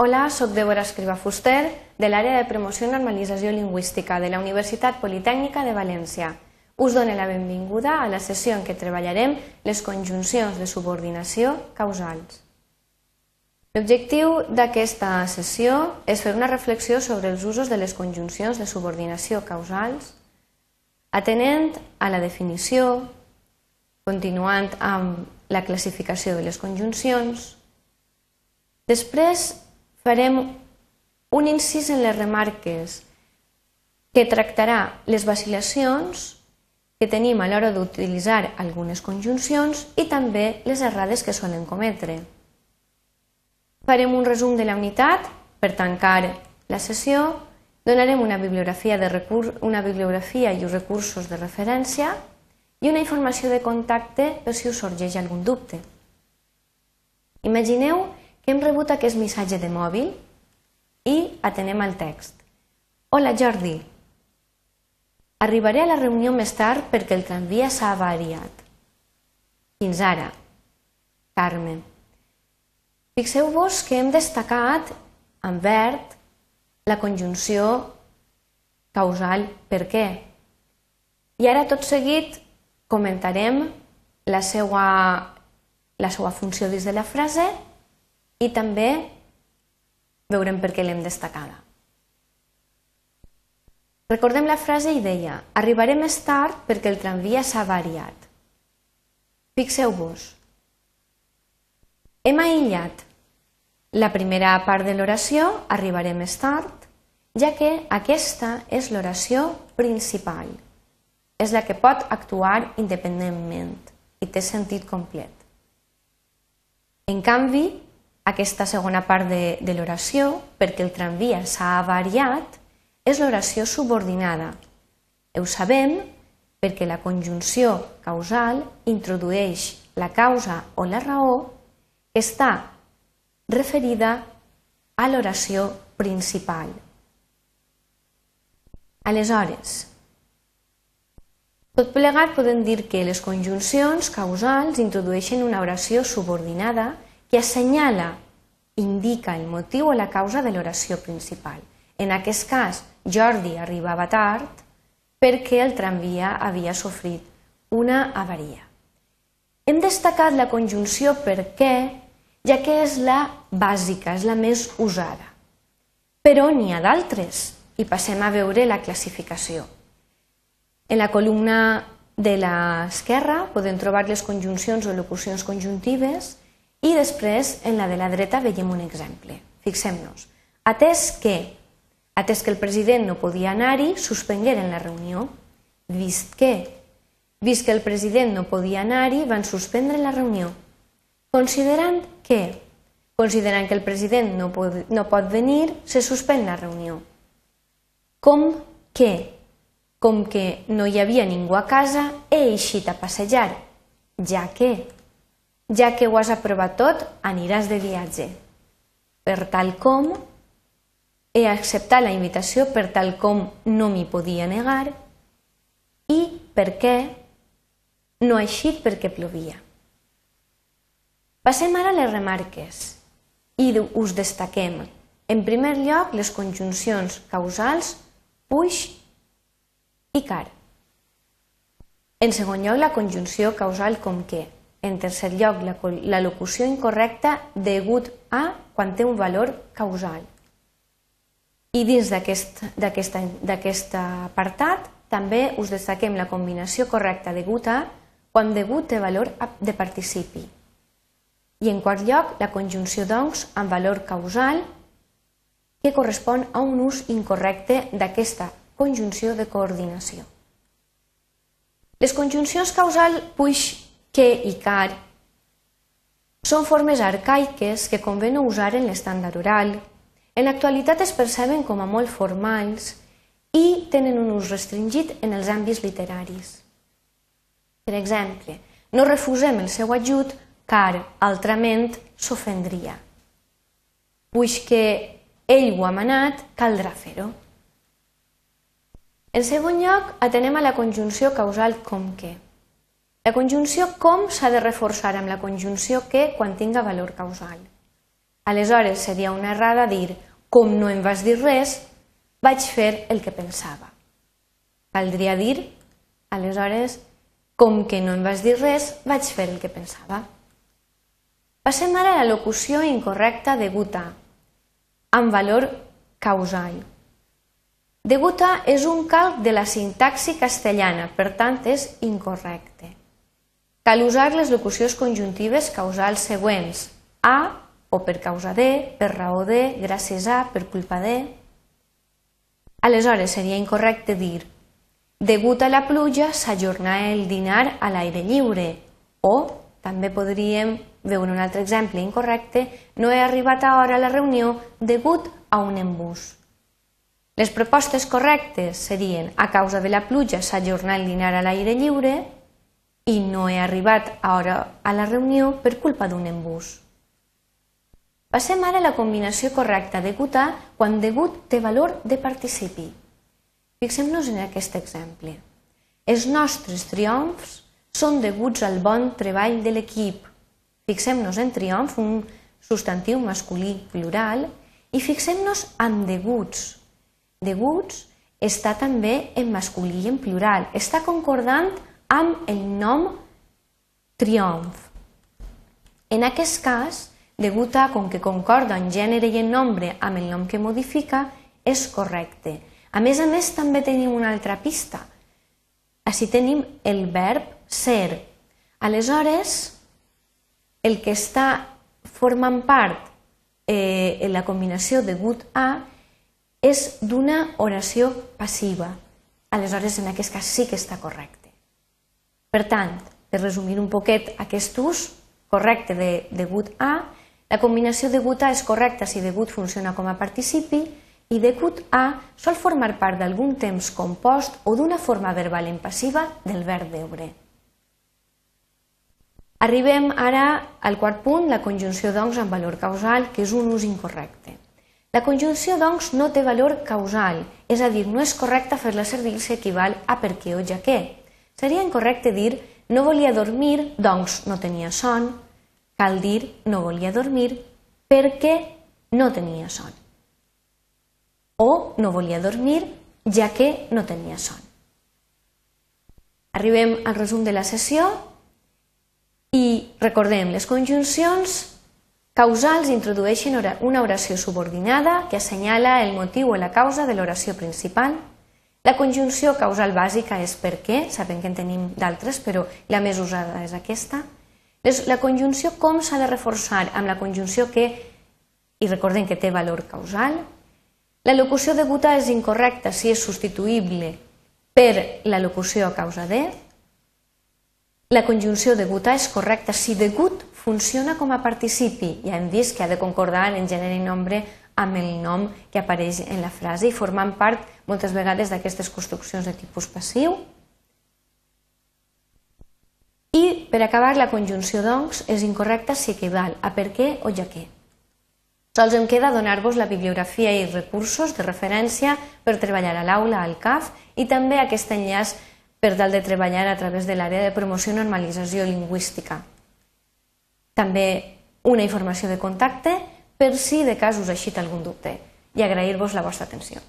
Hola, sóc Débora Escriba Fuster, de l'àrea de promoció i normalització lingüística de la Universitat Politècnica de València. Us dono la benvinguda a la sessió en què treballarem les conjuncions de subordinació causals. L'objectiu d'aquesta sessió és fer una reflexió sobre els usos de les conjuncions de subordinació causals, atenent a la definició, continuant amb la classificació de les conjuncions. Després farem un incís en les remarques que tractarà les vacil·lacions que tenim a l'hora d'utilitzar algunes conjuncions i també les errades que solen cometre. Farem un resum de la unitat per tancar la sessió, donarem una bibliografia, de recurs, una bibliografia i recursos de referència i una informació de contacte per si us sorgeix algun dubte. Imagineu hem rebut aquest missatge de mòbil i atenem al text. Hola Jordi, arribaré a la reunió més tard perquè el tramvia s'ha avariat. Fins ara. Carme. Fixeu-vos que hem destacat en verd la conjunció causal per què. I ara tot seguit comentarem la seva, la seva funció dins de la frase i també veurem per què l'hem destacada. Recordem la frase i deia arribaré més tard perquè el tramvia s'ha variat. Fixeu-vos. Hem aïllat la primera part de l'oració, arribaré més tard, ja que aquesta és l'oració principal. És la que pot actuar independentment i té sentit complet. En canvi, aquesta segona part de, de l'oració, perquè el tramvia s'ha avariat, és l'oració subordinada. Ho sabem perquè la conjunció causal introdueix la causa o la raó que està referida a l'oració principal. Aleshores, tot plegat podem dir que les conjuncions causals introdueixen una oració subordinada que assenyala, indica el motiu o la causa de l'oració principal. En aquest cas, Jordi arribava tard perquè el tramvia havia sofrit una avaria. Hem destacat la conjunció per què, ja que és la bàsica, és la més usada. Però n'hi ha d'altres i passem a veure la classificació. En la columna de l'esquerra podem trobar les conjuncions o locucions conjuntives i després, en la de la dreta, veiem un exemple. Fixem-nos. Atès que, atès que el president no podia anar-hi, suspengueren la reunió. Vist que, vist que el president no podia anar-hi, van suspendre la reunió. Considerant que, considerant que el president no pot, no pot venir, se suspèn la reunió. Com que, com que no hi havia ningú a casa, he eixit a passejar, ja que ja que ho has aprovat tot, aniràs de viatge. Per tal com he acceptat la invitació per tal com no m'hi podia negar i perquè no ha eixit perquè plovia. Passem ara a les remarques i us destaquem, en primer lloc, les conjuncions causals puix i car. En segon lloc, la conjunció causal com que, en tercer lloc, la, la locució incorrecta degut a quan té un valor causal. I dins d'aquest apartat també us destaquem la combinació correcta degut a quan degut té valor de participi. I en quart lloc, la conjunció doncs amb valor causal que correspon a un ús incorrecte d'aquesta conjunció de coordinació. Les conjuncions causal puix que i car són formes arcaiques que convé no usar en l'estàndard oral. En l'actualitat es perceben com a molt formals i tenen un ús restringit en els àmbits literaris. Per exemple, no refusem el seu ajut car altrament s'ofendria. Puix que ell ho ha manat, caldrà fer-ho. En segon lloc, atenem a la conjunció causal com que. La conjunció com s'ha de reforçar amb la conjunció que quan tinga valor causal. Aleshores seria una errada dir com no em vas dir res, vaig fer el que pensava. Caldria dir, aleshores, com que no em vas dir res, vaig fer el que pensava. Passem ara a la locució incorrecta degut a, amb valor causal. Degut a és un calc de la sintaxi castellana, per tant és incorrecte. Cal usar les locucions conjuntives causals següents, a o per causa de, per raó de, gràcies a, per culpa de. Aleshores seria incorrecte dir degut a la pluja s'ajornà el dinar a l'aire lliure o també podríem veure un altre exemple incorrecte no he arribat a hora a la reunió degut a un embús. Les propostes correctes serien a causa de la pluja s'ajornà el dinar a l'aire lliure i no he arribat a hora a la reunió per culpa d'un embús. Passem ara a la combinació correcta degut a quan degut té valor de participi. Fixem-nos en aquest exemple. Els nostres triomfs són deguts al bon treball de l'equip. Fixem-nos en triomf, un substantiu masculí plural, i fixem-nos en deguts. Deguts està també en masculí i en plural. Està concordant amb el nom triomf. En aquest cas, degut a com que concorda en gènere i en nombre amb el nom que modifica, és correcte. A més a més, també tenim una altra pista. Així tenim el verb ser. Aleshores, el que està formant part eh, en la combinació degut a és d'una oració passiva. Aleshores, en aquest cas sí que està correcte. Per tant, per resumir un poquet aquest ús correcte de degut a, la combinació degut a és correcta si degut funciona com a participi i degut a sol formar part d'algun temps compost o d'una forma verbal en passiva del verb veure. Arribem ara al quart punt, la conjunció doncs amb valor causal, que és un ús incorrecte. La conjunció doncs no té valor causal, és a dir, no és correcte fer-la servir si equival a perquè o ja que. Seria incorrecte dir no volia dormir, doncs no tenia son, Cal dir no volia dormir perquè no tenia son. O no volia dormir ja que no tenia son. Arribem al resum de la sessió i recordem, les conjuncions causals introdueixen una oració subordinada que assenyala el motiu o la causa de l'oració principal. La conjunció causal bàsica és per què, sabem que en tenim d'altres, però la més usada és aquesta. La conjunció com s'ha de reforçar amb la conjunció que, i recordem que té valor causal, la locució deguda és incorrecta si és substituïble per la locució a causa de, la conjunció deguda és correcta si degut funciona com a participi. Ja hem vist que ha de concordar en gènere i nombre amb el nom que apareix en la frase i formant part moltes vegades d'aquestes construccions de tipus passiu. I, per acabar, la conjunció doncs és incorrecta si equival a per què o ja què. Sols em queda donar-vos la bibliografia i recursos de referència per treballar a l'aula, al CAF, i també aquest enllaç per tal de treballar a través de l'àrea de promoció i normalització lingüística. També una informació de contacte per si de cas us ha algun dubte i agrair-vos la vostra atenció.